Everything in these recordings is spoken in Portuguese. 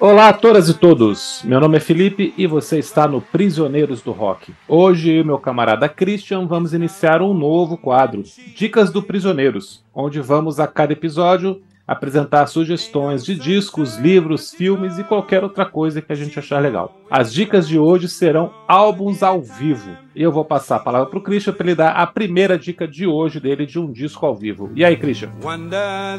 Olá a todas e todos, meu nome é Felipe e você está no Prisioneiros do Rock. Hoje eu e meu camarada Christian vamos iniciar um novo quadro, Dicas do Prisioneiros, onde vamos a cada episódio apresentar sugestões de discos, livros, filmes e qualquer outra coisa que a gente achar legal. As dicas de hoje serão álbuns ao vivo. E eu vou passar a palavra para o Christian para ele dar a primeira dica de hoje dele de um disco ao vivo. E aí, Christian? Wonder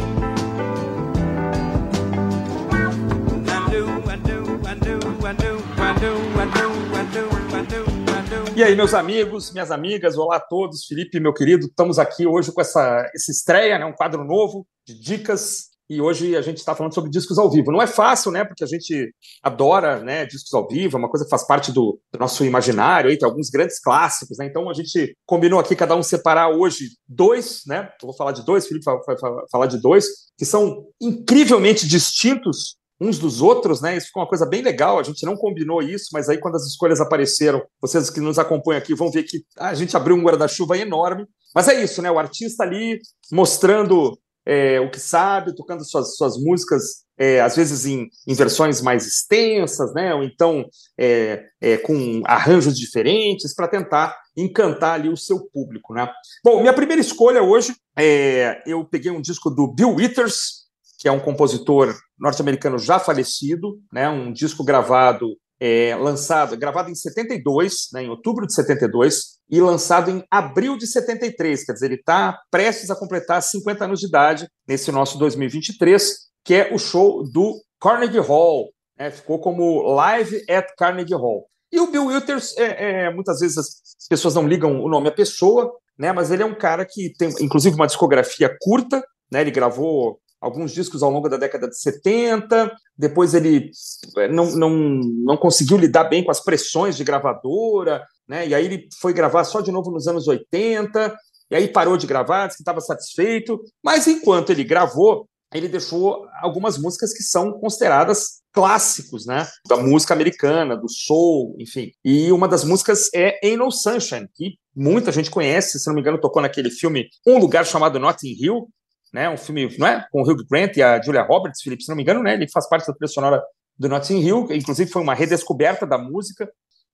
E aí, meus amigos, minhas amigas, olá a todos, Felipe, meu querido, estamos aqui hoje com essa, essa estreia, né, um quadro novo de dicas, e hoje a gente está falando sobre discos ao vivo. Não é fácil, né, porque a gente adora né, discos ao vivo, é uma coisa que faz parte do, do nosso imaginário, aí, tem alguns grandes clássicos, né, então a gente combinou aqui cada um separar hoje dois, né, eu vou falar de dois, Felipe vai, vai falar de dois, que são incrivelmente distintos uns dos outros, né? Isso ficou uma coisa bem legal. A gente não combinou isso, mas aí quando as escolhas apareceram, vocês que nos acompanham aqui vão ver que a gente abriu um guarda-chuva enorme. Mas é isso, né? O artista ali mostrando é, o que sabe, tocando suas, suas músicas, é, às vezes em, em, versões mais extensas, né? Ou então é, é com arranjos diferentes para tentar encantar ali o seu público, né? Bom, minha primeira escolha hoje, é, eu peguei um disco do Bill Withers, que é um compositor norte-americano já falecido, né, um disco gravado, é, lançado, gravado em 72, né, em outubro de 72, e lançado em abril de 73, quer dizer, ele está prestes a completar 50 anos de idade nesse nosso 2023, que é o show do Carnegie Hall, né, ficou como Live at Carnegie Hall. E o Bill Withers, é, é, muitas vezes as pessoas não ligam o nome à pessoa, né, mas ele é um cara que tem, inclusive, uma discografia curta, né, ele gravou alguns discos ao longo da década de 70, depois ele eh, não, não, não conseguiu lidar bem com as pressões de gravadora, né? e aí ele foi gravar só de novo nos anos 80, e aí parou de gravar, disse que estava satisfeito, mas enquanto ele gravou, ele deixou algumas músicas que são consideradas clássicos, né, da música americana, do soul, enfim. E uma das músicas é Ain't No Sunshine, que muita gente conhece, se não me engano, tocou naquele filme Um Lugar Chamado Notting Hill, né? Um filme, não é? Com o Hugh Grant e a Julia Roberts, Felipe, se não me engano, né? Ele faz parte da trilha sonora do Notting Hill, inclusive foi uma redescoberta da música.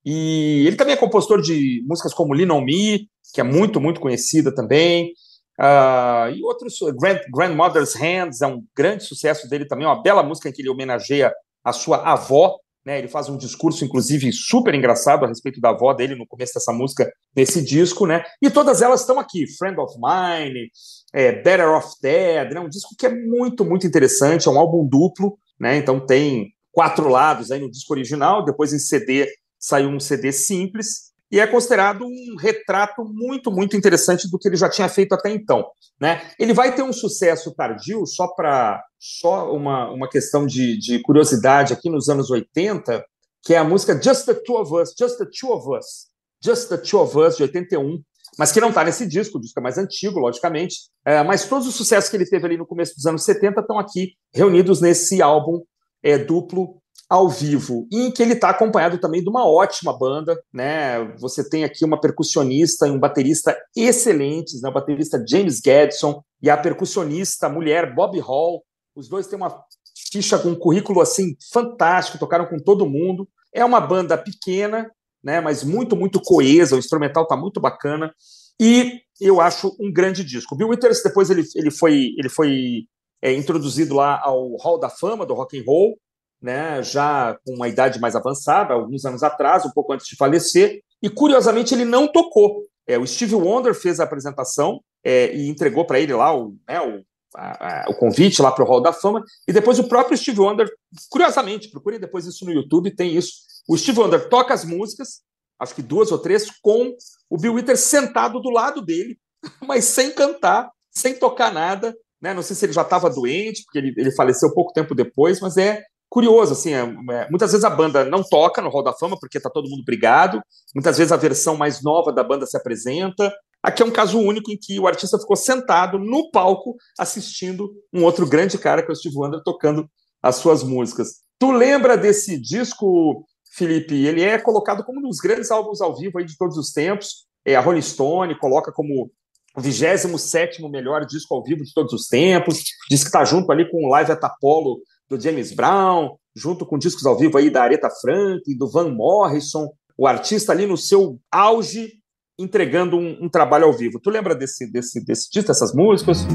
E ele também é compositor de músicas como Lean On Me, que é muito, muito conhecida também. Uh, e outros, Grand, Grandmother's Hands é um grande sucesso dele também, uma bela música em que ele homenageia a sua avó, né, ele faz um discurso, inclusive, super engraçado a respeito da avó dele no começo dessa música, nesse disco, né? E todas elas estão aqui: Friend of Mine, é, Better Off Dead, né? Um disco que é muito, muito interessante, é um álbum duplo, né? Então tem quatro lados aí no disco original, depois em CD saiu um CD simples, e é considerado um retrato muito, muito interessante do que ele já tinha feito até então. Né? Ele vai ter um sucesso tardio, só para só uma, uma questão de, de curiosidade, aqui nos anos 80, que é a música Just the Two of Us, Just the Two of Us, Just the Two of Us, de 81, mas que não está nesse disco, o disco é mais antigo, logicamente, é, mas todos os sucessos que ele teve ali no começo dos anos 70 estão aqui reunidos nesse álbum é, duplo ao vivo, em que ele está acompanhado também de uma ótima banda, né? Você tem aqui uma percussionista e um baterista excelentes, né? O baterista James Gadson e a percussionista mulher Bob Hall. Os dois têm uma ficha com um currículo assim fantástico, tocaram com todo mundo. É uma banda pequena, né? Mas muito muito coesa. O instrumental está muito bacana e eu acho um grande disco. Bill Withers depois ele, ele foi ele foi é, introduzido lá ao Hall da Fama do Rock and Roll né, já com uma idade mais avançada, alguns anos atrás, um pouco antes de falecer, e curiosamente ele não tocou. É, o Steve Wonder fez a apresentação é, e entregou para ele lá o, né, o, a, a, o convite lá para o Hall da Fama, e depois o próprio Steve Wonder, curiosamente, procure depois isso no YouTube, tem isso. O Steve Wonder toca as músicas, acho que duas ou três, com o Bill Withers sentado do lado dele, mas sem cantar, sem tocar nada. Né? Não sei se ele já estava doente, porque ele, ele faleceu pouco tempo depois, mas é curioso, assim, é, é, muitas vezes a banda não toca no Hall da Fama porque tá todo mundo brigado, muitas vezes a versão mais nova da banda se apresenta, Aqui é um caso único em que o artista ficou sentado no palco assistindo um outro grande cara, que é o Steve Wonder, tocando as suas músicas. Tu lembra desse disco, Felipe? Ele é colocado como um dos grandes álbuns ao vivo aí de todos os tempos. É, a Rolling Stone coloca como o 27 melhor disco ao vivo de todos os tempos. Diz que está junto ali com o Live at Apollo do James Brown, junto com discos ao vivo aí da Aretha Franklin, do Van Morrison. O artista ali no seu auge entregando um, um, trabalho ao vivo. Tu lembra desse, desse, desse disco, dessas músicas?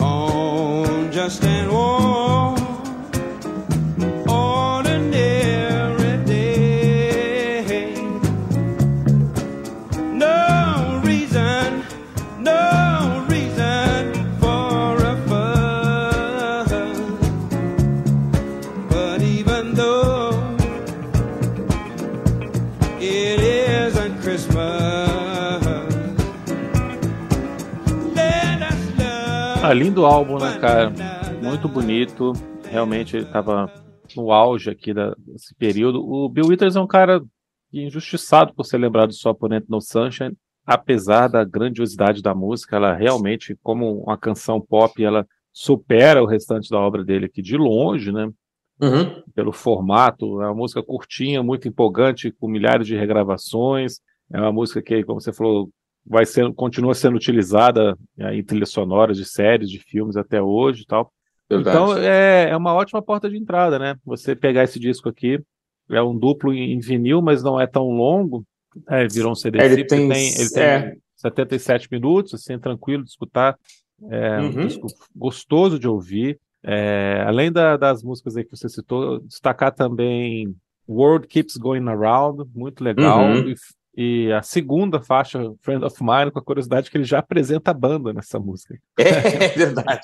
On lindo álbum, né, cara? Muito bonito. Realmente ele estava no auge aqui desse período. O Bill Withers é um cara injustiçado por ser lembrado só por Ent No Sunshine, apesar da grandiosidade da música, ela realmente, como uma canção pop, ela supera o restante da obra dele aqui de longe, né? Uhum. Pelo formato, é uma música curtinha, muito empolgante, com milhares de regravações. É uma música que, como você falou, vai ser, continua sendo utilizada em trilhas sonoras de séries, de filmes até hoje e tal. Verdade. Então é, é uma ótima porta de entrada, né? Você pegar esse disco aqui, é um duplo em vinil, mas não é tão longo. É, virou um CD. Ele tem, tem, ele tem é. 77 minutos, assim, tranquilo de escutar. É um uhum. disco gostoso de ouvir. É, além da, das músicas aí que você citou, destacar também World Keeps Going Around, muito legal. Uhum. E e a segunda faixa, Friend of Mine, com a curiosidade que ele já apresenta a banda nessa música. É, verdade.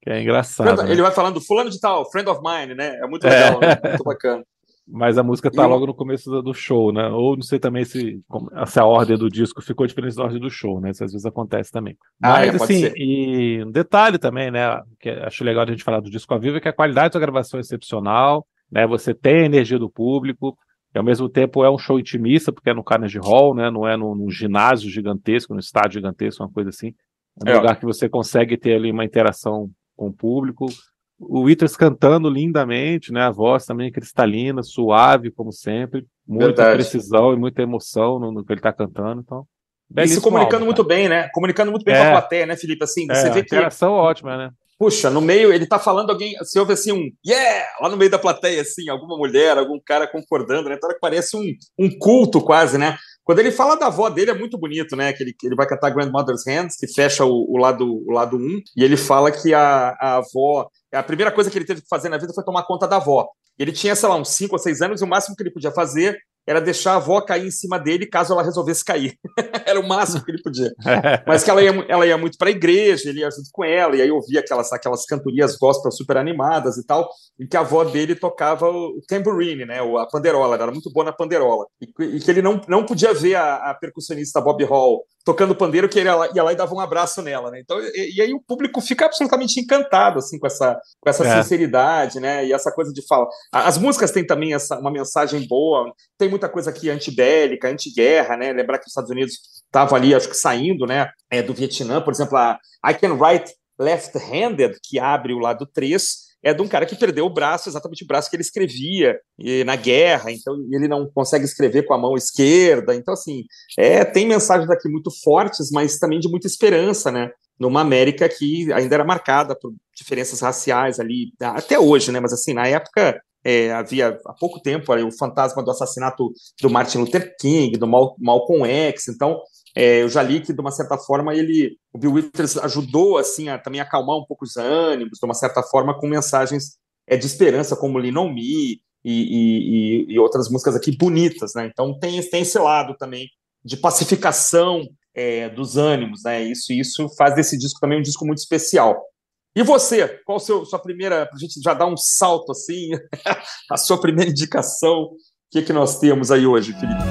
que é engraçado. Ele né? vai falando fulano de tal, Friend of Mine, né? É muito legal, é. né? muito bacana. Mas a música tá e... logo no começo do show, né? Ou não sei também se, se a ordem do disco ficou diferente da ordem do show, né? Isso às vezes acontece também. Ah, Mas, é, assim, ser. e um detalhe também, né? Que acho legal a gente falar do disco ao vivo é que a qualidade da gravação é excepcional, né? Você tem a energia do público, e ao mesmo tempo é um show intimista, porque é no Carnegie Hall, né? Não é num, num ginásio gigantesco, num estádio gigantesco, uma coisa assim. É um é. lugar que você consegue ter ali uma interação com o público. O Withers cantando lindamente, né? A voz também cristalina, suave, como sempre. Muita Verdade. precisão e muita emoção no, no que ele está cantando. Então, e se comunicando álbum, muito bem, né? Comunicando muito bem é. com a é. plateia, né, Felipe? Assim, você é, vê que. A interação ótima, né? Puxa, no meio, ele tá falando alguém, você ouve assim um yeah, lá no meio da plateia, assim, alguma mulher, algum cara concordando, né? Então parece um, um culto quase, né? Quando ele fala da avó dele, é muito bonito, né? Que ele, ele vai cantar Grandmother's Hands, que fecha o, o lado o lado um, e ele fala que a, a avó, a primeira coisa que ele teve que fazer na vida foi tomar conta da avó. Ele tinha, sei lá, uns 5 ou 6 anos, e o máximo que ele podia fazer era deixar a avó cair em cima dele caso ela resolvesse cair. era o máximo que ele podia. Mas que ela ia, ela ia muito para a igreja, ele ia junto com ela, e aí ouvia aquelas, aquelas cantorias gospel super animadas e tal, em que a avó dele tocava o tambourine, né, a panderola, ela era muito boa na panderola. E, e que ele não, não podia ver a, a percussionista Bob Hall tocando pandeiro, que ele ia lá, ia lá e dava um abraço nela, né? Então, e, e, aí o público fica absolutamente encantado, assim, com essa, com essa é. sinceridade, né? E essa coisa de fala. As músicas têm também essa, uma mensagem boa, tem muita coisa aqui antibélica, antiguerra, né? Lembrar que os Estados Unidos estavam ali, acho que saindo, né? É, do Vietnã, por exemplo, a I Can Write Left-Handed, que abre o lado 3, é de um cara que perdeu o braço, exatamente o braço que ele escrevia na guerra, então ele não consegue escrever com a mão esquerda. Então, assim, é, tem mensagens aqui muito fortes, mas também de muita esperança, né? Numa América que ainda era marcada por diferenças raciais ali, até hoje, né? Mas, assim, na época é, havia há pouco tempo ali, o fantasma do assassinato do Martin Luther King, do Mal Malcolm X, então é, eu já li que, de uma certa forma, ele, o Bill Withers ajudou assim a também acalmar um pouco os ânimos, de uma certa forma, com mensagens é, de esperança, como Lean Me e, e, e, outras músicas aqui bonitas, né? Então tem, tem esse lado também de pacificação é, dos ânimos, né? Isso, isso faz desse disco também um disco muito especial. E você, qual a sua primeira, para a gente já dar um salto assim, a sua primeira indicação, o que, que nós temos aí hoje, Felipe?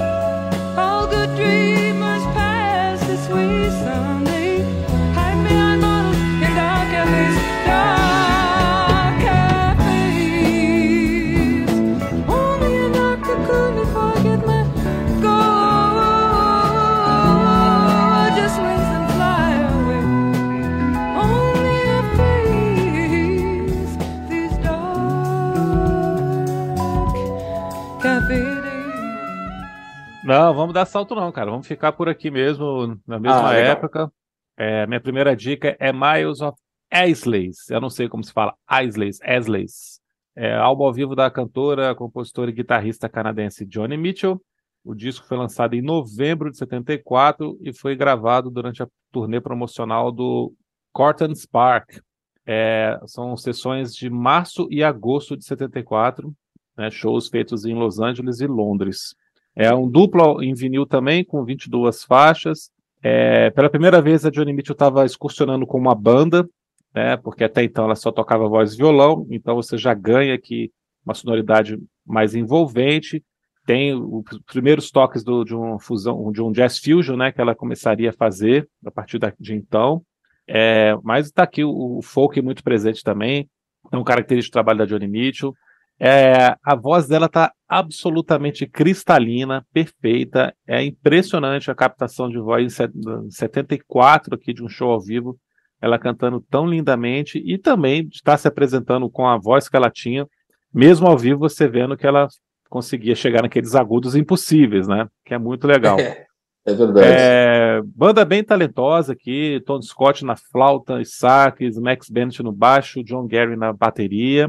Não, vamos dar salto não, cara. Vamos ficar por aqui mesmo, na mesma ah, época. É, minha primeira dica é Miles of Isleys. Eu não sei como se fala. Isleys, Isleys. É, álbum ao vivo da cantora, compositora e guitarrista canadense Johnny Mitchell. O disco foi lançado em novembro de 74 e foi gravado durante a turnê promocional do Corton Spark. É, são sessões de março e agosto de 74, né, shows feitos em Los Angeles e Londres. É um duplo em vinil também, com 22 faixas. É, pela primeira vez, a Johnny Mitchell estava excursionando com uma banda, né, porque até então ela só tocava voz e violão, então você já ganha aqui uma sonoridade mais envolvente. Tem os primeiros toques do, de uma fusão, de um jazz fusion, né, que ela começaria a fazer a partir de então. É, mas está aqui o, o, folk muito presente também. É um característico do trabalho da Johnny Mitchell. É, a voz dela está absolutamente cristalina, perfeita. É impressionante a captação de voz em 74 aqui de um show ao vivo. Ela cantando tão lindamente e também está se apresentando com a voz que ela tinha. Mesmo ao vivo, você vendo que ela conseguia chegar naqueles agudos impossíveis, né? Que é muito legal. É verdade. É, banda bem talentosa aqui, Tony Scott na flauta e sax, Max Bennett no baixo, John Gary na bateria.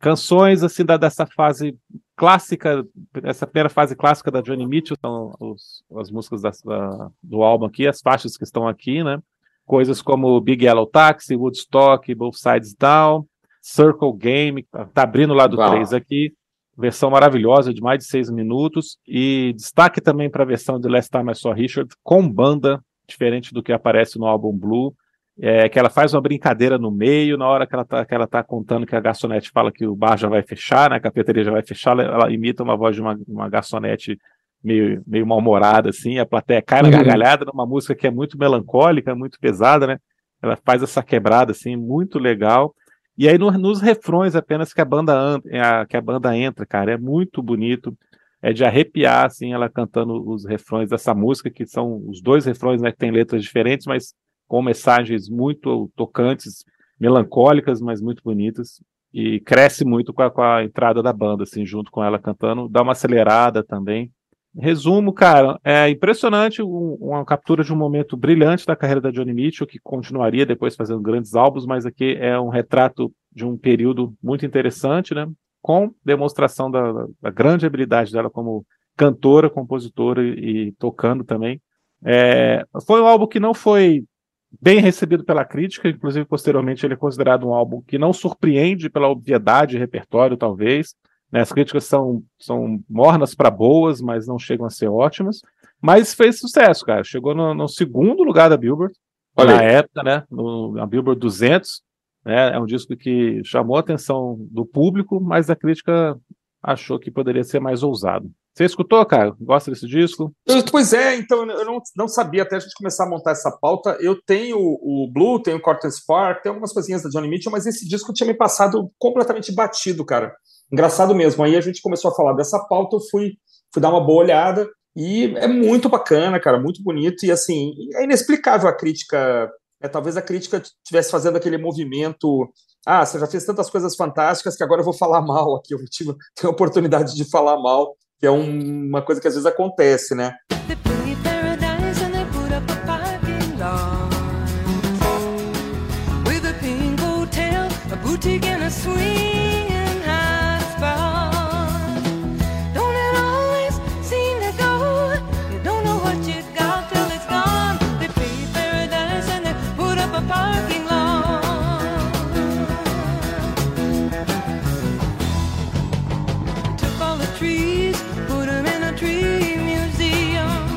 Canções assim da, dessa fase clássica, essa primeira fase clássica da Johnny Mitchell, são os, as músicas da, da, do álbum aqui, as faixas que estão aqui, né? Coisas como Big Yellow Taxi, Woodstock, Both Sides Down, Circle Game, tá abrindo lá do 3 aqui versão maravilhosa de mais de seis minutos. E destaque também para a versão de Last Time I Saw Richard, com banda, diferente do que aparece no álbum Blue. É, que ela faz uma brincadeira no meio, na hora que ela, tá, que ela tá contando que a garçonete fala que o bar já vai fechar, né, a cafeteria já vai fechar, ela, ela imita uma voz de uma, uma garçonete meio, meio mal-humorada, assim, a plateia cai na uhum. gargalhada numa música que é muito melancólica, muito pesada, né? Ela faz essa quebrada, assim, muito legal. E aí no, nos refrões apenas que a banda a, que a banda entra, cara, é muito bonito. É de arrepiar, assim, ela cantando os refrões dessa música, que são os dois refrões, né, que tem letras diferentes, mas com mensagens muito tocantes, melancólicas, mas muito bonitas. E cresce muito com a, com a entrada da banda, assim, junto com ela cantando. Dá uma acelerada também. Resumo, cara, é impressionante um, uma captura de um momento brilhante da carreira da Johnny Mitchell, que continuaria depois fazendo grandes álbuns, mas aqui é um retrato de um período muito interessante, né? Com demonstração da, da grande habilidade dela como cantora, compositora e, e tocando também. É, foi um álbum que não foi bem recebido pela crítica, inclusive posteriormente ele é considerado um álbum que não surpreende pela obviedade de repertório, talvez. Né? As críticas são, são mornas para boas, mas não chegam a ser ótimas. Mas fez sucesso, cara. Chegou no, no segundo lugar da Billboard, Olha na aí. época, né? No, na Billboard 200. Né? É um disco que chamou a atenção do público, mas a crítica achou que poderia ser mais ousado. Você escutou, cara? Gosta desse disco? Pois é, então eu não, não sabia até a gente começar a montar essa pauta. Eu tenho o Blue, tenho o Corten Spark, tem algumas coisinhas da Johnny Mitchell, mas esse disco tinha me passado completamente batido, cara. Engraçado mesmo. Aí a gente começou a falar dessa pauta, eu fui, fui dar uma boa olhada e é muito bacana, cara, muito bonito e assim, é inexplicável a crítica. É, talvez a crítica estivesse fazendo aquele movimento. Ah, você já fez tantas coisas fantásticas que agora eu vou falar mal aqui. Eu tive, tenho a oportunidade de falar mal, que é um, uma coisa que às vezes acontece, né? boutique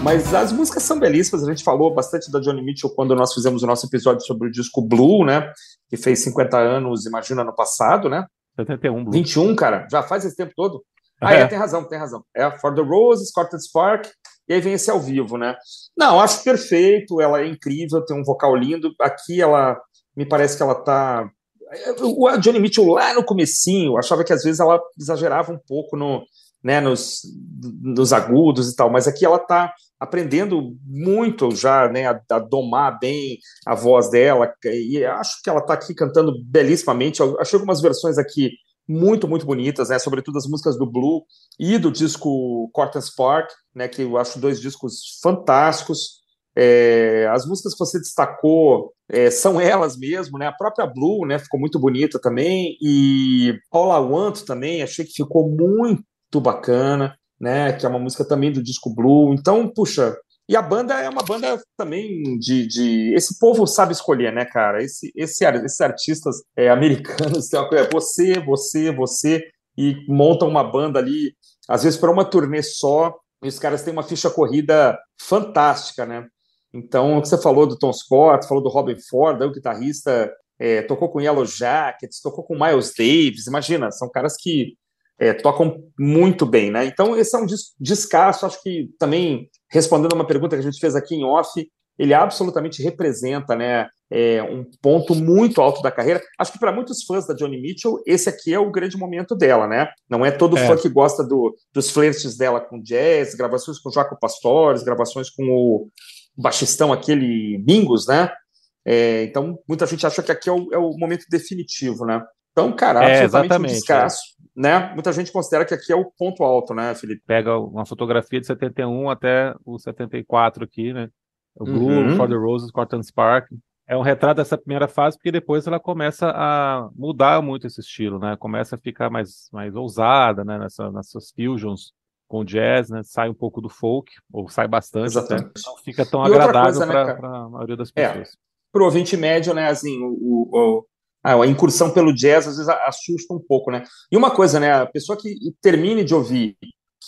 Mas as músicas são belíssimas. A gente falou bastante da Johnny Mitchell quando nós fizemos o nosso episódio sobre o disco Blue, né? Que fez 50 anos, imagina, no passado, né? 71, Blue. 21, cara. Já faz esse tempo todo? Ah, é, é tem razão, tem razão. É For the Roses, Corted Spark, e aí vem esse ao vivo, né? Não, acho perfeito, ela é incrível, tem um vocal lindo. Aqui ela me parece que ela tá. O Johnny Mitchell lá no comecinho, achava que às vezes ela exagerava um pouco no, né, nos, nos agudos e tal, mas aqui ela tá aprendendo muito já, né, a, a, domar bem a voz dela, e acho que ela está aqui cantando belíssimamente. Eu achei algumas versões aqui muito, muito bonitas, né? Sobretudo as músicas do Blue e do disco Cortez Park, né? Que eu acho dois discos fantásticos. É, as músicas que você destacou é, são elas mesmo, né? A própria Blue, né? Ficou muito bonita também e I Want também, achei que ficou muito bacana, né? Que é uma música também do disco Blue. Então, puxa, e a banda é uma banda também de, de, esse povo sabe escolher, né, cara? Esse, esse esses artistas é, americanos, é você, você, você e montam uma banda ali, às vezes para uma turnê só. E os caras têm uma ficha corrida fantástica, né? Então, o que você falou do Tom Scott, falou do Robin Ford, o guitarrista é, tocou com Yellow Jackets, tocou com Miles Davis, imagina, são caras que é, tocam muito bem, né? Então, esse é um descasso, acho que também, respondendo uma pergunta que a gente fez aqui em off, ele absolutamente representa, né, é, um ponto muito alto da carreira. Acho que para muitos fãs da Johnny Mitchell, esse aqui é o grande momento dela, né? Não é todo é. fã que gosta do, dos flertes dela com jazz, gravações com Jaco Pastores, gravações com o baixistão aquele Bingos, né? É, então, muita gente acha que aqui é o, é o momento definitivo, né? Então, cara, é, absolutamente um descasso, é. Né? Muita gente considera que aqui é o ponto alto, né, Felipe? Pega uma fotografia de 71 até o 74 aqui, né? O Blue, uhum. For the Roses, Corton Spark. É um retrato dessa primeira fase, porque depois ela começa a mudar muito esse estilo, né? Começa a ficar mais, mais ousada, né? Nessa, nessas fusions com jazz, né? Sai um pouco do folk, ou sai bastante, Exatamente. Até, não fica tão e agradável para né, a maioria das é, pessoas. É, para o ouvinte médio, né? Assim, o, o, a incursão pelo jazz às vezes assusta um pouco, né? E uma coisa, né? A pessoa que termine de ouvir,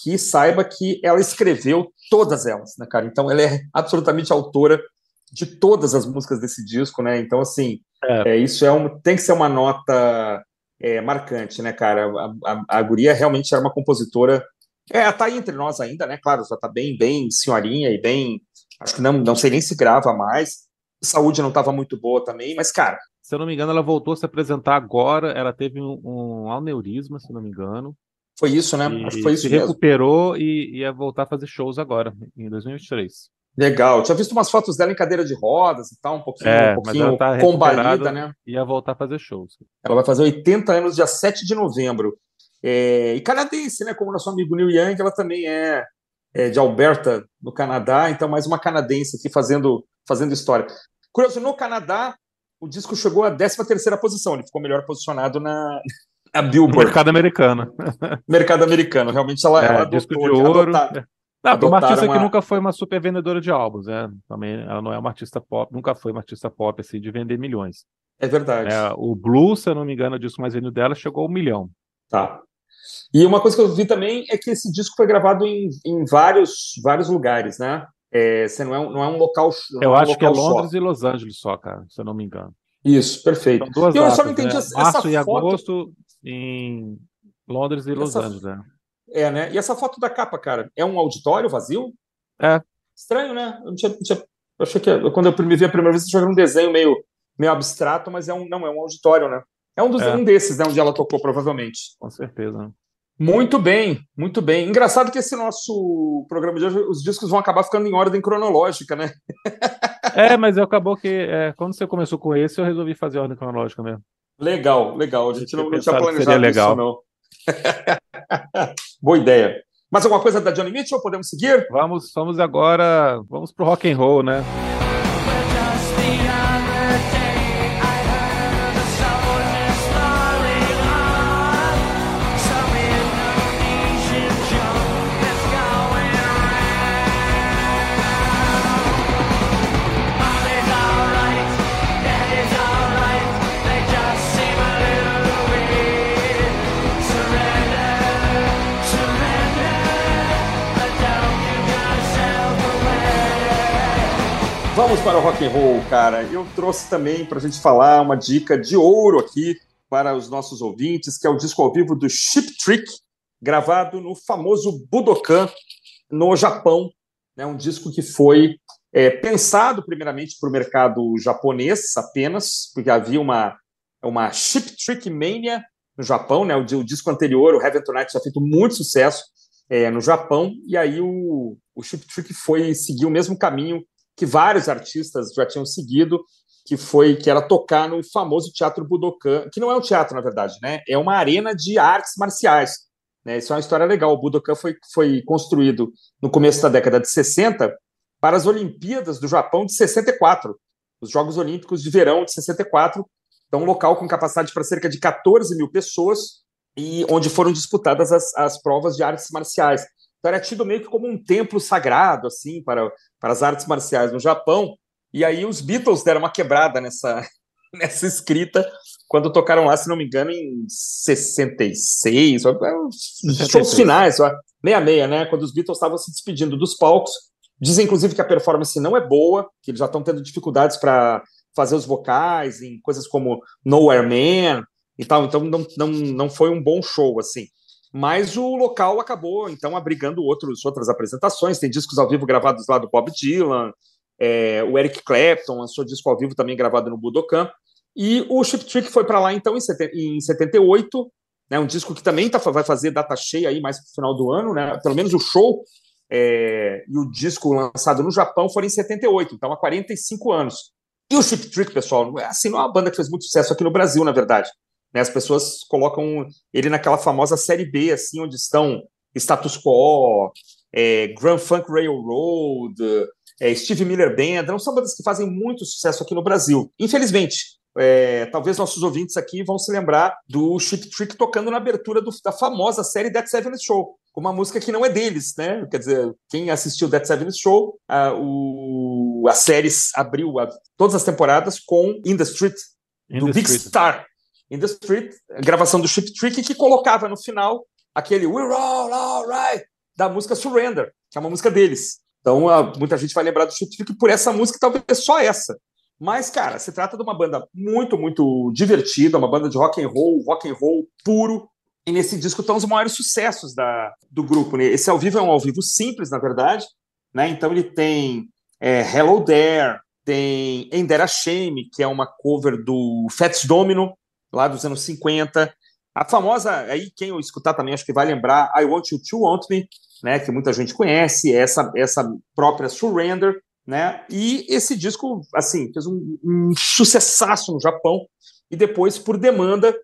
que saiba que ela escreveu todas elas, né, cara? Então ela é absolutamente autora de todas as músicas desse disco, né? Então, assim, é. É, isso é um, tem que ser uma nota é, marcante, né, cara? A, a, a Guria realmente era uma compositora é, ela tá aí entre nós ainda, né? Claro, já tá bem, bem senhorinha e bem. Acho que não, não sei nem se grava mais. Saúde não estava muito boa também, mas, cara. Se eu não me engano, ela voltou a se apresentar agora. Ela teve um, um aneurisma, se não me engano. Foi isso, né? Acho que foi isso se mesmo. recuperou e ia voltar a fazer shows agora, em 2023. Legal. Tinha visto umas fotos dela em cadeira de rodas e tal, um pouquinho, é, um pouquinho tá combalida, né? Ia voltar a fazer shows. Ela vai fazer 80 anos dia 7 de novembro. É, e canadense, né? Como nosso amigo Neil Young, ela também é, é, de Alberta, no Canadá, então mais uma canadense aqui fazendo, fazendo história. Curioso, no Canadá, o disco chegou à 13 terceira posição, ele ficou melhor posicionado na, na Billboard. Mercado americano. Mercado americano, realmente ela, é, ela adotou, disco de ouro. não, uma artista uma... que nunca foi uma super vendedora de álbuns, né? Também ela não é uma artista pop, nunca foi uma artista pop assim de vender milhões. É verdade. É, o Blue, se eu não me engano, o disco mais vendido dela chegou a um milhão. Tá. E uma coisa que eu vi também é que esse disco foi gravado em, em vários, vários lugares, né? É, você não é, um, não é um local. Eu é um acho local que é Londres só. e Los Angeles só, cara, se eu não me engano. Isso, perfeito. São duas eu datas, só não entendi né? essa, Março essa e foto... agosto em Londres e essa... Los Angeles, né? É, né? E essa foto da capa, cara, é um auditório vazio? É. Estranho, né? Eu, tinha, tinha... eu achei que quando eu vi a primeira vez, eu achei um desenho meio, meio abstrato, mas é um, não, é um auditório, né? É um, dos, é. um desses, né, onde ela tocou, provavelmente. Com certeza. Muito bem, muito bem. Engraçado que esse nosso programa de hoje, os discos vão acabar ficando em ordem cronológica, né? é, mas acabou que é, quando você começou com esse, eu resolvi fazer ordem cronológica mesmo. Legal, legal. A gente não, não tinha planejado legal. isso, não. Boa ideia. Mais alguma coisa da Johnny Mitchell? Podemos seguir? Vamos, vamos agora, vamos pro rock and roll, né? Para o rock and roll, cara. Eu trouxe também para a gente falar uma dica de ouro aqui para os nossos ouvintes, que é o disco ao vivo do Chip Trick, gravado no famoso Budokan, no Japão. É um disco que foi é, pensado primeiramente para o mercado japonês apenas, porque havia uma, uma Chip Trick Mania no Japão, né? O, o disco anterior, o Heaven Tonight, tinha feito muito sucesso é, no Japão, e aí o, o Chip Trick foi seguir o mesmo caminho que vários artistas já tinham seguido, que foi que era tocar no famoso Teatro Budokan, que não é um teatro, na verdade, né? É uma arena de artes marciais. Né? Isso é uma história legal. O Budokan foi, foi construído no começo da década de 60 para as Olimpíadas do Japão de 64, os Jogos Olímpicos de Verão de 64. Então, um local com capacidade para cerca de 14 mil pessoas e onde foram disputadas as, as provas de artes marciais. Então, era tido meio que como um templo sagrado, assim, para, para as artes marciais no Japão. E aí os Beatles deram uma quebrada nessa, nessa escrita quando tocaram lá, se não me engano, em 66, os shows finais, meia-meia, né? Quando os Beatles estavam se despedindo dos palcos. Dizem, inclusive, que a performance não é boa, que eles já estão tendo dificuldades para fazer os vocais em coisas como Nowhere Man e tal. Então, não, não, não foi um bom show, assim. Mas o local acabou, então, abrigando outros, outras apresentações. Tem discos ao vivo gravados lá do Bob Dylan, é, o Eric Clapton lançou disco ao vivo também gravado no Budokan. E o Chip Trick foi para lá então em, 78, né, um disco que também tá, vai fazer data cheia aí mais para o final do ano, né, pelo menos o show é, e o disco lançado no Japão foram em 78, então há 45 anos. E o Chip Trick, pessoal, é assim, não é uma banda que fez muito sucesso aqui no Brasil, na verdade. Né, as pessoas colocam ele naquela famosa série B, assim, onde estão Status Quo, é, Grand Funk Railroad, é, Steve Miller Band, não são bandas que fazem muito sucesso aqui no Brasil. Infelizmente, é, talvez nossos ouvintes aqui vão se lembrar do Chip Trick tocando na abertura do, da famosa série Dead Seven Show, com uma música que não é deles, né? Quer dizer, quem assistiu Dead Seven Show, a, o, a série abriu a, todas as temporadas com In the Street, In do the Big Street. Star. In the Street, gravação do Chip Trick, que colocava no final aquele We're all alright da música Surrender, que é uma música deles. Então, muita gente vai lembrar do Chip Trick por essa música, talvez só essa. Mas, cara, se trata de uma banda muito, muito divertida, uma banda de rock and roll, rock and roll puro. E nesse disco estão os maiores sucessos da, do grupo. Né? Esse ao vivo é um ao vivo simples, na verdade. Né? Então ele tem é, Hello There, tem Endera Shame, que é uma cover do Fats Domino, lá dos anos 50. A famosa, aí quem eu escutar também acho que vai lembrar, I Want You to Want Me, né, que muita gente conhece, essa, essa própria Surrender, né, e esse disco, assim, fez um, um no Japão, e depois, por demanda,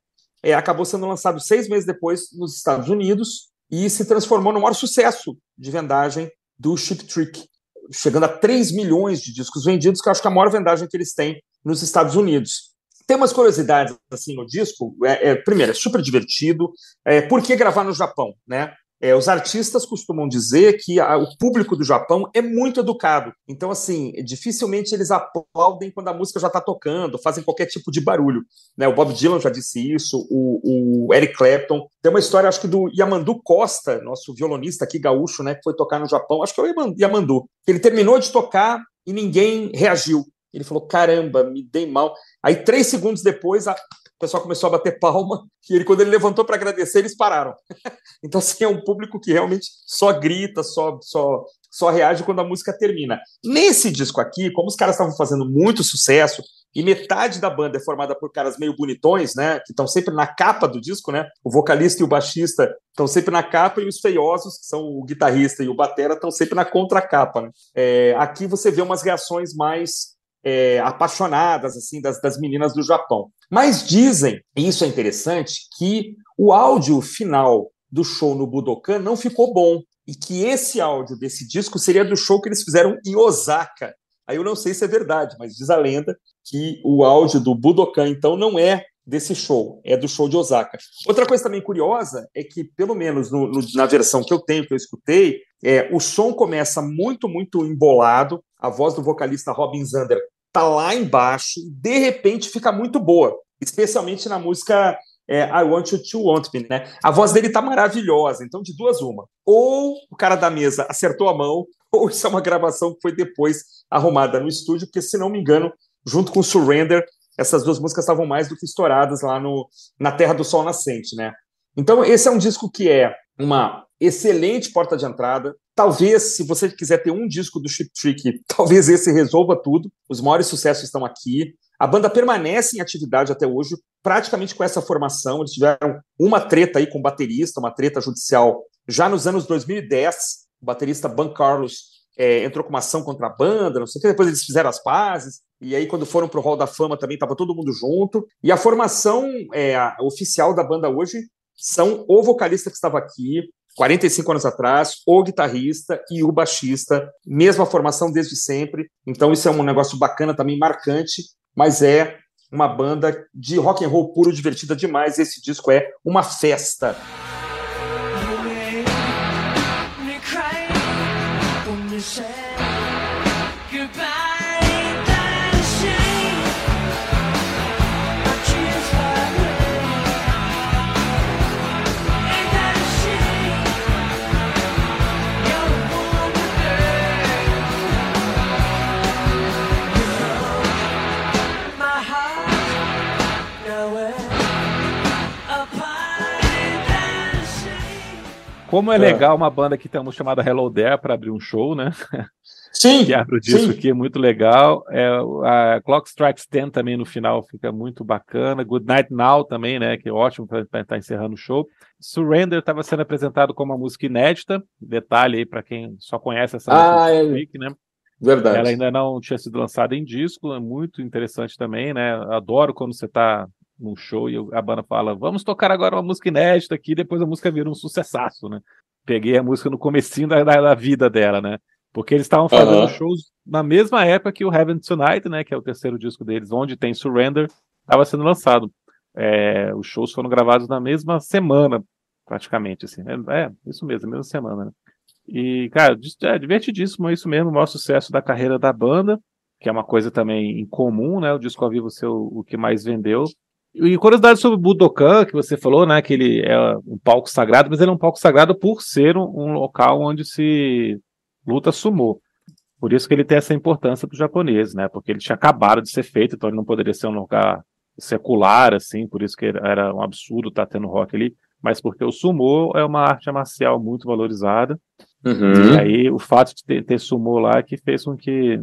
é, acabou sendo lançado seis meses depois nos Estados Unidos, e se transformou no maior sucesso de vendagem do Chip Trick, chegando a 3 milhões de discos vendidos, que eu acho que é a maior vendagem que eles têm nos Estados Unidos. Tem umas curiosidades assim no disco. É, é, primeiro, é super divertido. É, por que gravar no Japão? Né? É, os artistas costumam dizer que a, o público do Japão é muito educado. Então, assim, dificilmente eles aplaudem quando a música já está tocando, fazem qualquer tipo de barulho. Né? O Bob Dylan já disse isso, o, o, Eric Clapton. Tem uma história, acho que do Yamandu Costa, nosso violonista aqui gaúcho, né, que foi tocar no Japão. Acho que é o Yamandu. Ele terminou de tocar e ninguém reagiu. Ele falou: caramba, me dei mal. Aí, três segundos depois, a, pessoal começou a bater palma, e ele, quando ele levantou para agradecer, eles pararam. então, assim, é um público que realmente só grita, só, só, só reage quando a música termina. Nesse disco aqui, como os caras estavam fazendo muito sucesso, e metade da banda é formada por caras meio bonitões, né? Que estão sempre na capa do disco, né? O vocalista e o baixista estão sempre na capa e os feiosos, que são o guitarrista e o batera, estão sempre na contracapa. Né? É, aqui você vê umas reações mais é, apaixonadas assim das, das meninas do Japão. Mas dizem, e isso é interessante, que o áudio final do show no Budokan não ficou bom e que esse áudio desse disco seria do show que eles fizeram em Osaka. Aí eu não sei se é verdade, mas diz a lenda que o áudio do Budokan então não é desse show, é do show de Osaka. Outra coisa também curiosa é que, pelo menos no, no, na versão que eu tenho, que eu escutei, é, o som começa muito, muito embolado, a voz do vocalista Robin Zander tá lá embaixo e de repente fica muito boa, especialmente na música é, I Want You to Want Me, né? A voz dele tá maravilhosa, então de duas uma. Ou o cara da mesa acertou a mão, ou isso é uma gravação que foi depois arrumada no estúdio, porque se não me engano, junto com Surrender, essas duas músicas estavam mais do que estouradas lá no, na Terra do Sol Nascente, né? Então esse é um disco que é uma excelente porta de entrada, Talvez, se você quiser ter um disco do Chip Trick, talvez esse resolva tudo. Os maiores sucessos estão aqui. A banda permanece em atividade até hoje, praticamente com essa formação. Eles tiveram uma treta aí com o baterista, uma treta judicial, já nos anos 2010. O baterista Ban Carlos é, entrou com uma ação contra a banda, não sei o que. Depois eles fizeram as pazes. E aí, quando foram para o Hall da Fama, também estava todo mundo junto. E a formação é, a oficial da banda hoje são o vocalista que estava aqui, 45 anos atrás, o guitarrista e o baixista, mesma formação desde sempre. Então isso é um negócio bacana também, marcante, mas é uma banda de rock and roll puro, divertida demais. Esse disco é uma festa. Como é, é, legal uma banda que temos chamada Hello There para abrir um show, né? Sim. que abre o disco aqui, é muito legal. É, a Clock Strikes 10 também no final fica muito bacana. Good Night Now também, né? Que é ótimo para estar tá encerrando o show. Surrender estava sendo apresentado como uma música inédita. Detalhe aí para quem só conhece essa ah, música, é... né? Verdade. Ela ainda não tinha sido lançada em disco, é muito interessante também, né? Adoro quando você está num show e a banda fala, vamos tocar agora uma música inédita aqui, depois a música vira um sucessaço, né? Peguei a música no comecinho da, da, da vida dela, né? Porque eles estavam fazendo shows na mesma época que o Heaven Tonight, né? Que é o terceiro disco deles, onde tem Surrender, estava sendo lançado. É, os shows foram gravados na mesma semana, praticamente, assim. É, é isso mesmo, mesma semana, né? E, cara, é divertidíssimo, é isso mesmo, o maior sucesso da carreira da banda, que é uma coisa também incomum, né? O disco ao vivo ser o, o que mais vendeu. E curiosidade sobre o Budokan, que você falou, né? Que ele é um palco sagrado, mas ele é um palco sagrado por ser um, um local onde se luta sumô. Por isso que ele tem essa importância para os japoneses, né? Porque ele tinha acabado de ser feito, então ele não poderia ser um lugar secular, assim, por isso que era um absurdo estar tá tendo rock ali, mas porque o sumô é uma arte marcial muito valorizada. Uhum. E aí o fato de ter, ter sumô lá que fez com que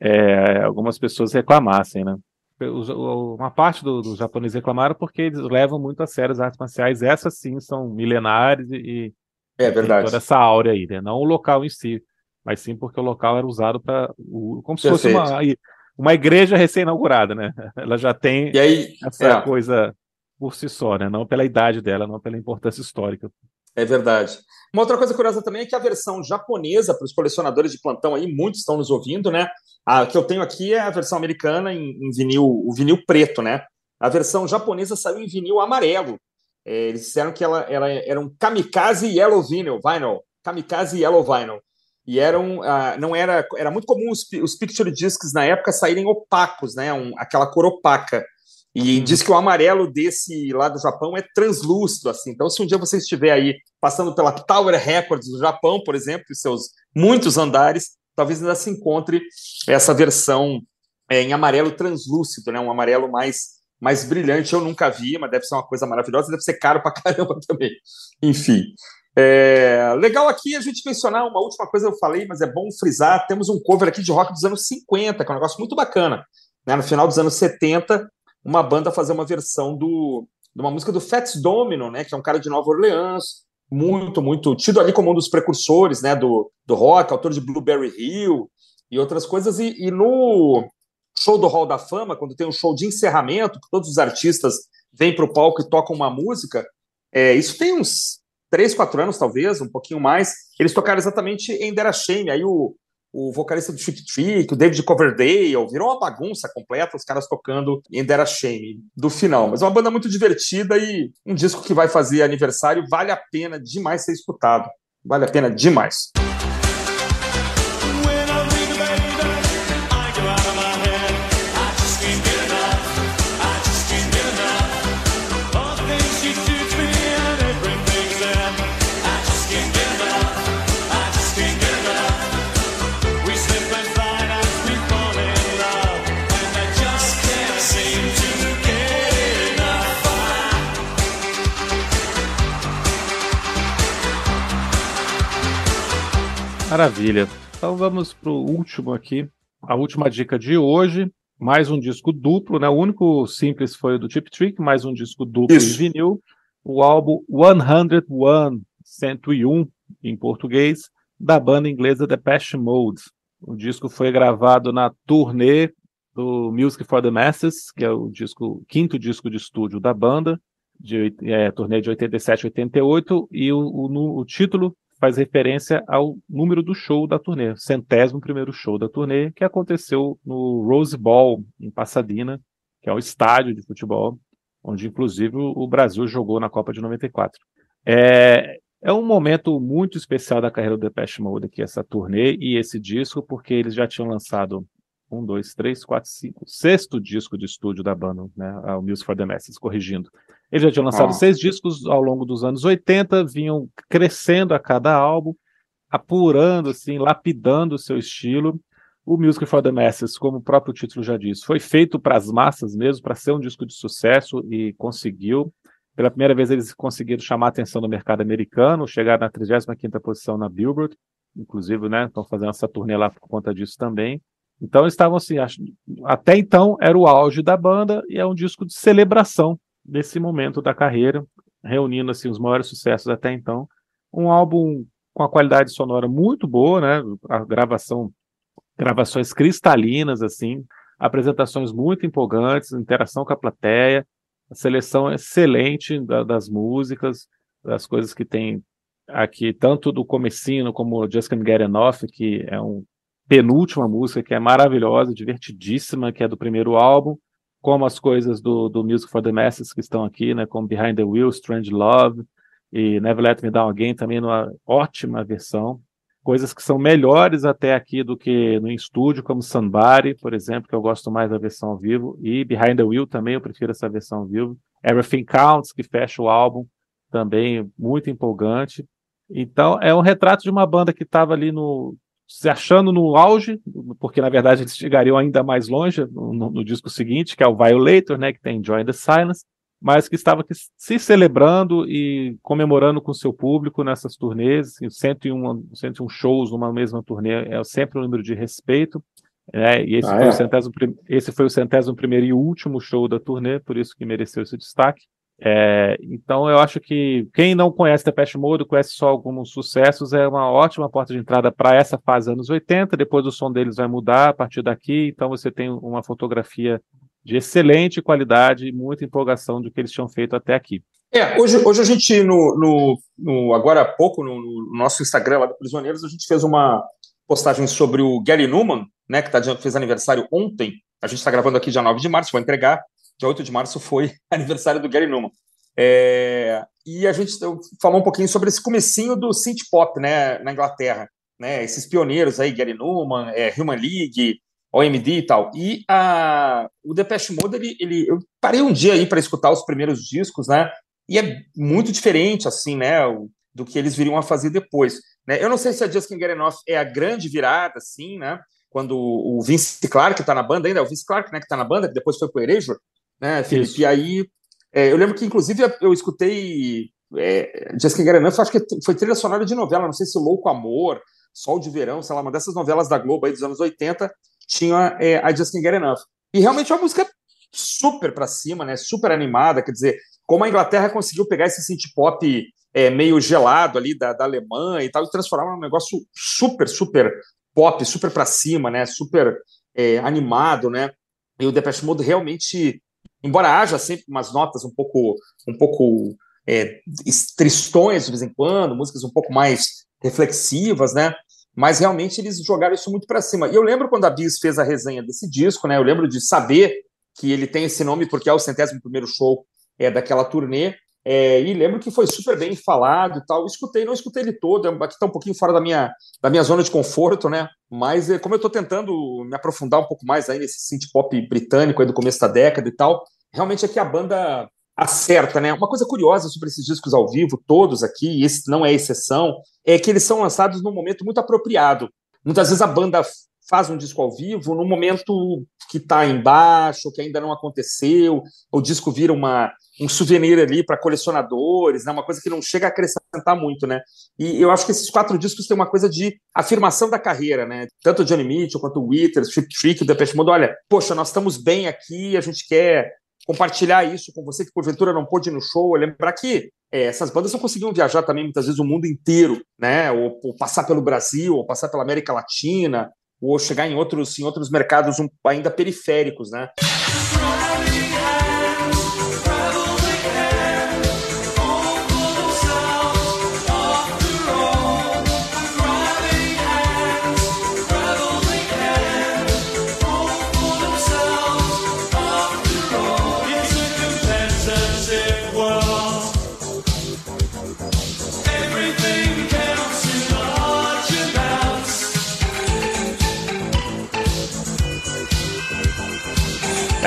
é, algumas pessoas reclamassem, né? Uma parte dos do japoneses reclamaram porque eles levam muito a sério as artes marciais. Essas sim são milenares e, é verdade. toda essa áurea aí, né? Não o local em si, mas sim porque o local era usado para como se fosse uma, uma igreja recém-inaugurada, né? Ela já tem aí, essa é. coisa por si só, né? Não pela idade dela, não pela importância histórica. É verdade. Uma outra coisa curiosa também é que a versão japonesa, para os colecionadores de plantão aí, muitos estão nos ouvindo, né? A que eu tenho aqui é a versão americana em, em vinil, o vinil preto, né? A versão japonesa saiu em vinil amarelo. É, eles disseram que ela, ela era um kamikaze yellow vinyl, vinyl, kamikaze yellow vinyl. E eram, ah, não era, era muito comum os, os picture discs na época saírem opacos, né? Um, aquela cor opaca. E uhum. diz que o amarelo desse lá do Japão é translúcido, assim. Então, se um dia você estiver aí passando pela Tower Records do Japão, por exemplo, e seus muitos andares, talvez ainda se encontre essa versão é, em amarelo translúcido, né? Um amarelo mais mais brilhante. Eu nunca vi, mas deve ser uma coisa maravilhosa. Deve ser caro pra caramba também. Enfim. É, legal aqui a gente mencionar uma última coisa que eu falei, mas é bom frisar. Temos um cover aqui de rock dos anos 50, que é um negócio muito bacana. Né? No final dos anos 70, uma banda fazer uma versão do, de uma música do Fats Domino, né, que é um cara de Nova Orleans, muito, muito tido ali como um dos precursores né, do, do rock, autor de Blueberry Hill e outras coisas. E, e no show do Hall da Fama, quando tem um show de encerramento, que todos os artistas vêm para o palco e tocam uma música, é, isso tem uns três, quatro anos, talvez, um pouquinho mais. Eles tocaram exatamente em Shame. Aí o, o vocalista do Chick Trick, o David Coverdale, virou uma bagunça completa, os caras tocando em Dera Shame do final. Mas é uma banda muito divertida e um disco que vai fazer aniversário, vale a pena demais ser escutado. Vale a pena demais. Maravilha. Então vamos para o último aqui. A última dica de hoje. Mais um disco duplo, né? O único simples foi o do Chip Trick, mais um disco duplo Isso. em vinil. O álbum 101, 101 em português, da banda inglesa The Depeche Mode. O disco foi gravado na turnê do Music for the Masses, que é o disco, quinto disco de estúdio da banda, de é, turnê de 87 88, e o, o, o, título faz referência ao número do show da turnê, centésimo primeiro show da turnê, que aconteceu no Rose Bowl, em Pasadena, que é o estádio de futebol, onde inclusive o Brasil jogou na Copa de 94. É, é um momento muito especial da carreira do Depeche Mode aqui, essa turnê e esse disco, porque eles já tinham lançado um, dois, três, quatro, cinco, sexto disco de estúdio da banda, né, o Music for the Masses, corrigindo. Eles já tinham lançado oh. seis discos ao longo dos anos 80, vinham crescendo a cada álbum, apurando, assim, lapidando o seu estilo. O Music for the Masses, como o próprio título já diz, foi feito para as massas mesmo, para ser um disco de sucesso e conseguiu. Pela primeira vez eles conseguiram chamar a atenção do mercado americano, chegar na 35ª posição na Billboard, inclusive, né, estão fazendo essa turnê lá por conta disso também. Então eles estavam assim, até então era o auge da banda e é um disco de celebração desse momento da carreira, reunindo assim os maiores sucessos até então. Um álbum com a qualidade sonora muito boa, né? A gravação, gravações cristalinas assim, apresentações muito empolgantes, interação com a plateia, a seleção excelente da, das músicas, das coisas que tem aqui, tanto do comecinho como Just Can't Get Enough, que é um penúltima música que é maravilhosa, divertidíssima, que é do primeiro álbum, como as coisas do, do Music for the Masses que estão aqui, né, como Behind the Wheel, Strange Love e Never Let Me Down Again, também numa ótima versão. Coisas que são melhores até aqui do que no estúdio, como Somebody, por exemplo, que eu gosto mais da versão ao vivo, e Behind the Wheel também, eu prefiro essa versão ao vivo. Everything Counts, que fecha o álbum, também muito empolgante. Então, é um retrato de uma banda que estava ali no, se achando no auge, porque na verdade eles chegariam ainda mais longe no, no, no, disco seguinte, que é o Violator, né, que tem Join the Silence, mas que estava se celebrando e comemorando com seu público nessas turnês, assim, 101, 101 shows numa mesma turnê é sempre um número de respeito, né, e esse, ah, foi é? o centésimo, esse foi o centésimo primeiro e último show da turnê, por isso que mereceu esse destaque. É, então eu acho que quem não conhece Depeche Mode, conhece só alguns sucessos, é uma ótima porta de entrada para essa fase anos 80, depois o som deles vai mudar a partir daqui, então você tem uma fotografia de excelente qualidade e muita empolgação do que eles tinham feito até aqui. É, hoje, hoje a gente, no, no, no agora há pouco, no, no, nosso Instagram lá do Prisioneiros, a gente fez uma postagem sobre o Gary Newman, né, que tá, fez aniversário ontem, a gente está gravando aqui dia 9 de março, vou entregar dia 8 de março foi aniversário do Gary Newman. É, e a gente falou um pouquinho sobre esse comecinho do synth pop, né, na Inglaterra, né, esses pioneiros aí, Gary Newman, é, Human League, OMD e tal. E a, o Depeche Mode, ele, ele, eu parei um dia aí para escutar os primeiros discos, né, e é muito diferente, assim, né, do que eles viriam a fazer depois. Né? Eu não sei se a Just Can't Get Enough é a grande virada, assim, né, quando o Vince Clarke está na banda ainda, é o Vince Clarke, né, que está na banda, que depois foi para o Erasure, né, Felipe? Isso. E aí, é, eu lembro que, inclusive, eu escutei é, Jessica Garanã, acho que foi trilha sonora de novela, não sei se Louco Amor, Sol de Verão, sei lá, uma dessas novelas da Globo aí dos anos 80, tinha é, a Get Enough. E realmente é uma música super para cima, né? Super animada, quer dizer, como a Inglaterra conseguiu pegar esse synth pop é, meio gelado ali da, da Alemanha e tal e transformar num negócio super, super pop, super para cima, né? Super é, animado, né? E o Depeche Mode realmente embora haja sempre umas notas um pouco, um pouco é, tristões de vez em quando, músicas um pouco mais reflexivas, né? Mas realmente eles jogaram isso muito para cima. E eu lembro quando a Bis fez a resenha desse disco, né? Eu lembro de saber que ele tem esse nome porque é o centésimo primeiro show é, daquela turnê. É, e lembro que foi super bem falado e tal. Escutei, não escutei ele todo, aqui está um pouquinho fora da minha, da minha zona de conforto, né? Mas é, como eu estou tentando me aprofundar um pouco mais aí nesse synth pop britânico do começo da década e tal, realmente aqui a banda acerta, né? Uma coisa curiosa sobre esses discos ao vivo, todos aqui, e esse não é exceção, é que eles são lançados num momento muito apropriado. Muitas vezes a banda faz um disco ao vivo no momento que está embaixo, que ainda não aconteceu, o disco vira uma, um souvenir ali para colecionadores, né? uma coisa que não chega a acrescentar muito, né? E eu acho que esses quatro discos têm uma coisa de afirmação da carreira, né? Tanto o Johnny Mitchell quanto o Withers, Trip Trick, o Depeche Mode, olha, poxa, nós estamos bem aqui, a gente quer compartilhar isso com você que porventura não pôde ir no show, lembrar que é, essas bandas não conseguiam viajar também muitas vezes o mundo inteiro, né? Ou, ou, passar pelo Brasil, ou passar pela América Latina, ou chegar em outros, em outros mercados um, ainda periféricos, né?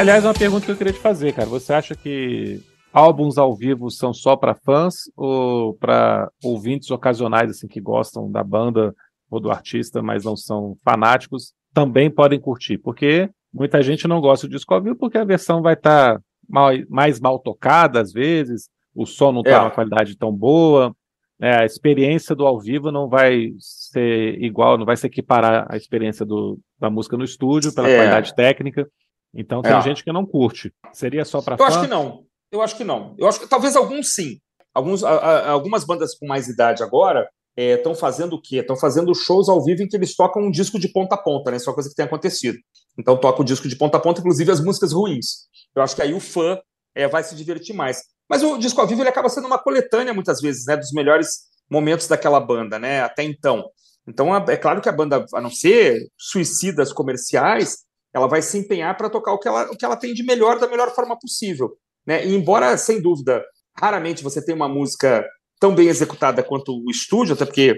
Aliás, uma pergunta que eu queria te fazer, cara. Você acha que álbuns ao vivo são só para fãs ou para ouvintes ocasionais assim que gostam da banda ou do artista, mas não são fanáticos, também podem curtir? Porque muita gente não gosta do disco ao vivo porque a versão vai estar tá mal, mais mal tocada às vezes, o som não está é. uma qualidade tão boa, né? a experiência do ao vivo não vai ser igual, não vai se equiparar à experiência do, da música no estúdio pela é. qualidade técnica. Então tem é. gente que não curte. Seria só para Eu acho que não. Eu acho que não. Eu acho que talvez alguns sim. Alguns, a, a, algumas bandas com mais idade agora estão é, fazendo o quê? Estão fazendo shows ao vivo em que eles tocam um disco de ponta a ponta, né? Isso é uma coisa que tem acontecido. Então toca o disco de ponta a ponta, inclusive as músicas ruins. Eu acho que aí o fã é, vai se divertir mais. Mas o disco ao vivo ele acaba sendo uma coletânea muitas vezes, né? Dos melhores momentos daquela banda, né? Até então. Então é claro que a banda, a não ser suicidas comerciais, ela vai se empenhar para tocar o que, ela, o que ela tem de melhor da melhor forma possível. Né? E embora, sem dúvida, raramente você tenha uma música tão bem executada quanto o estúdio, até porque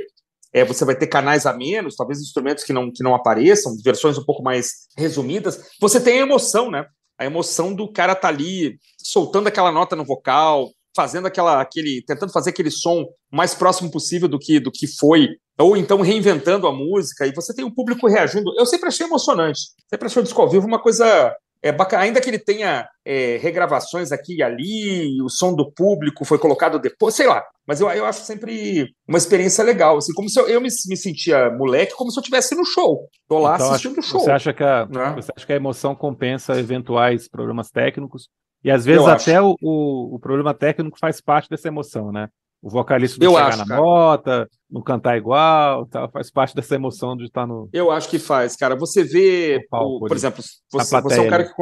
é, você vai ter canais a menos, talvez instrumentos que não, que não apareçam, versões um pouco mais resumidas, você tem a emoção, né? A emoção do cara tá ali soltando aquela nota no vocal, fazendo aquela, aquele, tentando fazer aquele som mais próximo possível do que, do que foi, ou então reinventando a música, e você tem o público reagindo. Eu sempre achei emocionante, sempre achei o disco ao vivo uma coisa é bacana, ainda que ele tenha é, regravações aqui e ali, o som do público foi colocado depois, sei lá. Mas eu, eu acho sempre uma experiência legal, assim, como se eu, eu me, me sentia moleque, como se eu estivesse no show. Tô lá então, assistindo o show. Você acha, que a, né? você acha que a emoção compensa eventuais problemas técnicos? E às vezes eu até o, o, o, problema técnico faz parte dessa emoção, né? O vocalista não eu chegar acho, na cara. nota, não cantar igual, tal, faz parte dessa emoção de estar no. Eu acho que faz, cara. Você vê, palco, o, por exemplo, você, você, é um cara que,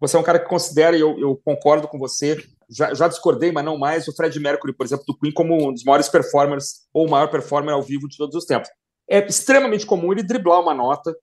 você é um cara que considera, e eu, eu concordo com você, já, já, discordei, mas não mais, o Fred Mercury, por exemplo, do Queen, como um dos maiores performers, ou o maior performer ao vivo de todos os tempos. É extremamente comum ele driblar uma nota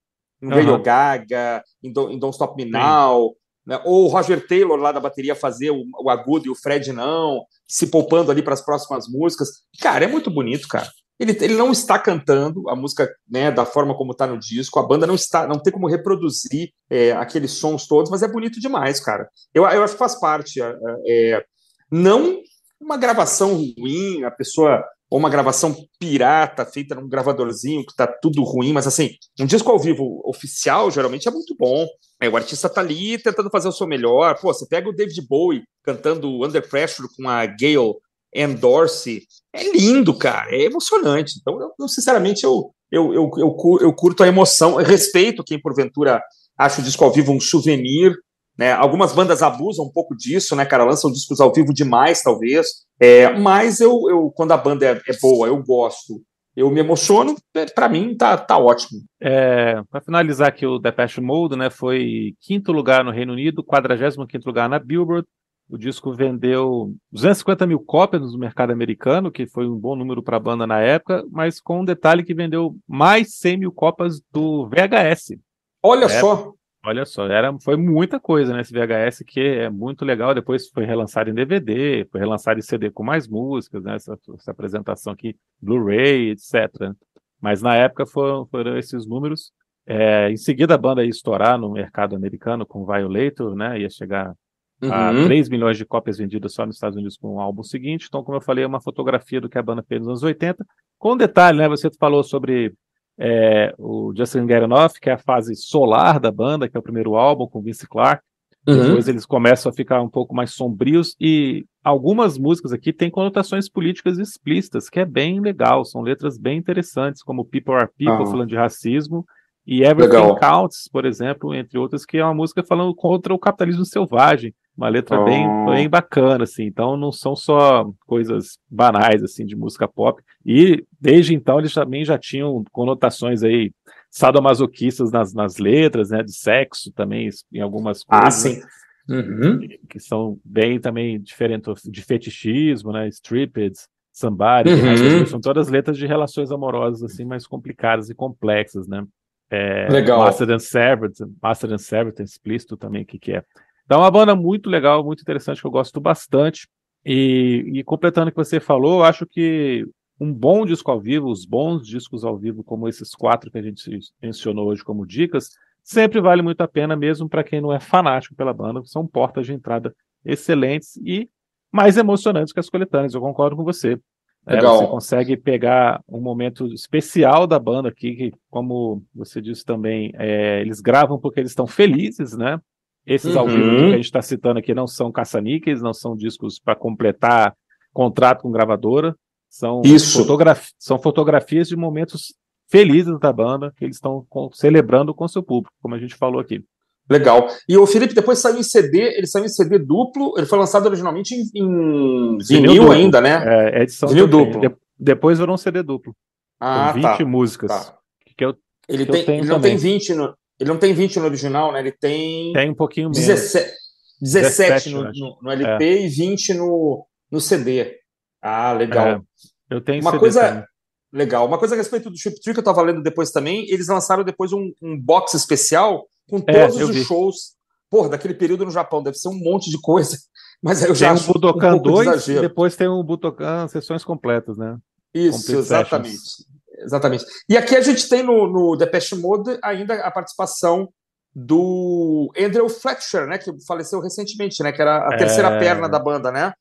em uhum. Gaga, em Don't, em Don't Stop Me Now, né? Ou o Roger Taylor lá da bateria fazer o, o agudo e o Fred não, se poupando ali para as próximas músicas. Cara, é muito bonito, cara. Ele, ele não está cantando a música né, da forma como está no disco, a banda não está, não tem como reproduzir é, aqueles sons todos, mas é bonito demais, cara. Eu, eu acho que faz parte. É, é, não uma gravação ruim, a pessoa ou uma gravação pirata feita num gravadorzinho que tá tudo ruim, mas assim, um disco ao vivo oficial geralmente é muito bom. É, o artista tá ali tentando fazer o seu melhor. Pô, você pega o David Bowie cantando Under Pressure com a Gail Ann Dorsey. É lindo, cara. É emocionante. Então, eu, eu sinceramente, eu, eu, eu, eu, eu curto a emoção. Eu respeito quem, porventura, acha o disco ao vivo um souvenir. Né? Algumas bandas abusam um pouco disso, né, cara? Lançam discos ao vivo demais, talvez. É, mas eu, eu, quando a banda é, é boa, eu gosto, eu me emociono, é, para mim tá, tá ótimo. É, para finalizar aqui, o Depeche Mode né, foi quinto lugar no Reino Unido, 45 lugar na Billboard. O disco vendeu 250 mil cópias no mercado americano, que foi um bom número para a banda na época, mas com um detalhe que vendeu mais 100 mil cópias do VHS. Olha só! Olha só, era, foi muita coisa nesse VHS que é muito legal. Depois foi relançado em DVD, foi relançado em CD com mais músicas, né? Essa, essa apresentação aqui, Blu-ray, etc. Mas na época foram, foram esses números. É, em seguida a banda ia estourar no mercado americano com Violator, né? Ia chegar uhum. a 3 milhões de cópias vendidas só nos Estados Unidos com o álbum seguinte. Então, como eu falei, é uma fotografia do que a banda fez nos anos 80. Com um detalhe, né? Você falou sobre é, o Justin Garanoff, que é a fase solar da banda, que é o primeiro álbum com Vince Clarke. Uhum. Depois eles começam a ficar um pouco mais sombrios e algumas músicas aqui têm conotações políticas explícitas, que é bem legal, são letras bem interessantes, como People Are People, falando de racismo, e Everything legal. Counts, por exemplo, entre outras, que é uma música falando contra o capitalismo selvagem. Uma letra oh. bem, bem bacana, assim. Então não são só coisas banais, assim, de música pop. E desde então eles também já tinham conotações aí sadomasoquistas nas, nas letras, né? De sexo também, em algumas ah, coisas. Ah, sim. Uhum. Que são bem também diferentes de fetichismo, né? Stripped, somebody, uhum. são todas letras de relações amorosas assim mais complicadas e complexas, né? É, legal. Master and Servant, Master and Servant, explícito também o que, que é. Então, é uma banda muito legal, muito interessante, que eu gosto bastante. E, e completando o que você falou, eu acho que um bom disco ao vivo, os bons discos ao vivo, como esses quatro que a gente mencionou hoje como dicas, sempre vale muito a pena, mesmo para quem não é fanático pela banda, são portas de entrada excelentes e mais emocionantes que as coletâneas, eu concordo com você. É, você consegue pegar um momento especial da banda aqui, que, como você disse também, é, eles gravam porque eles estão felizes, né? Esses uhum. ao vivo que a gente está citando aqui não são caça-níqueis, não são discos para completar contrato com gravadora, são, fotograf são fotografias de momentos felizes da banda que eles estão celebrando com seu público, como a gente falou aqui. Legal. E o Felipe depois saiu em CD, ele saiu em CD duplo, ele foi lançado originalmente em, em vinil, vinil ainda, né? É, edição vinil duplo. De, depois virou um CD duplo. Ah, com 20 tá, músicas. Tá. Que eu, ele, que tem, ele não tem 20 no, ele não tem 20 no original, né? Ele tem Tem um pouquinho menos. 17, 17, 17 no, no, no, LP é. e 20 no, no CD. Ah, legal. É, eu tenho Uma CD coisa também. legal, uma coisa a respeito do Chip Tree que eu tava lendo depois também, eles lançaram depois um, um box especial com é, todos é, os vi. shows. Porra, daquele período no Japão, deve ser um monte de coisa. Mas aí eu já tem acho um Budokan um 2 e depois tem um Budokan sessões completas, né? Isso, Complete exatamente. Sessions. Exatamente. E aqui a gente tem no, no Depeche Mode ainda a participação do Andrew Fletcher, né, que faleceu recentemente, né, que era a é... terceira perna da banda, né?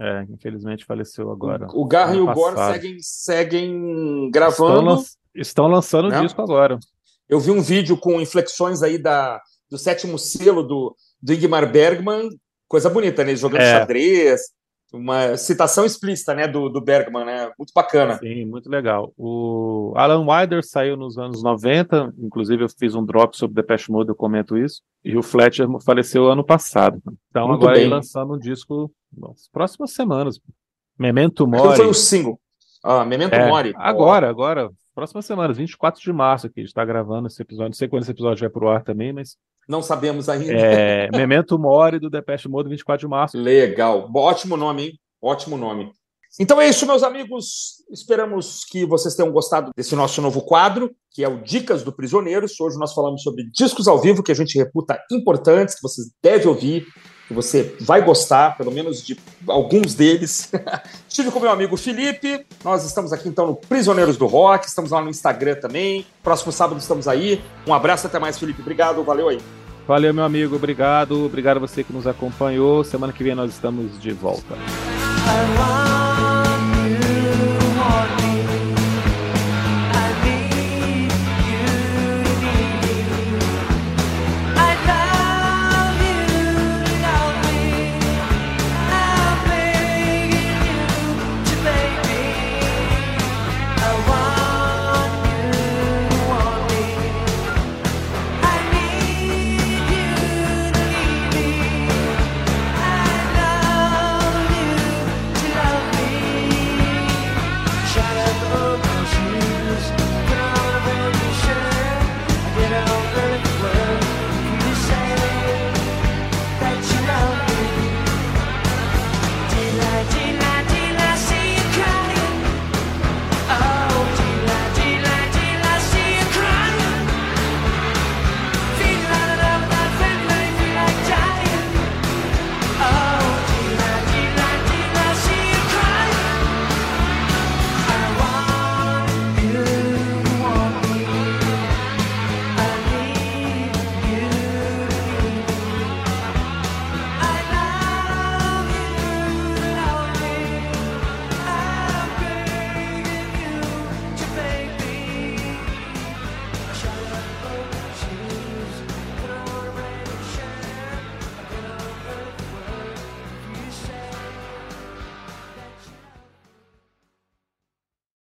É, infelizmente faleceu agora. O Garra e o Gore seguem, seguem gravando. Estão, lan estão lançando né? o disco agora. Eu vi um vídeo com inflexões aí da, do sétimo selo do, do Ingmar Bergman, coisa bonita, né? Jogando é. xadrez, uma citação explícita, né, do, do Bergman, né? Muito bacana. Sim, muito legal. O Alan Wilder saiu nos anos 90, inclusive eu fiz um drop sobre Depeche Mode, eu comento isso, e o Fletcher faleceu ano passado. Então muito agora bem. ele lançando um disco nas próximas semanas. Memento Mori. foi um single. Ah, Memento é, Mori. Agora, agora, próximas semanas, 24 de março aqui, a gente está gravando esse episódio, não sei quando esse episódio vai pro ar também, mas... Não sabemos ainda. É, Memento Mori, do Depeche Mode, 24 de março. Legal, ótimo nome, hein? Ótimo nome. Então é isso, meus amigos. Esperamos que vocês tenham gostado desse nosso novo quadro, que é o Dicas do Prisioneiros. Hoje nós falamos sobre discos ao vivo que a gente reputa importantes, que vocês devem ouvir, que você vai gostar, pelo menos de alguns deles. Estive com meu amigo Felipe, nós estamos aqui então no Prisioneiros do Rock, estamos lá no Instagram também. Próximo sábado estamos aí. Um abraço, até mais, Felipe. Obrigado, valeu aí. Valeu, meu amigo, obrigado. Obrigado a você que nos acompanhou. Semana que vem nós estamos de volta.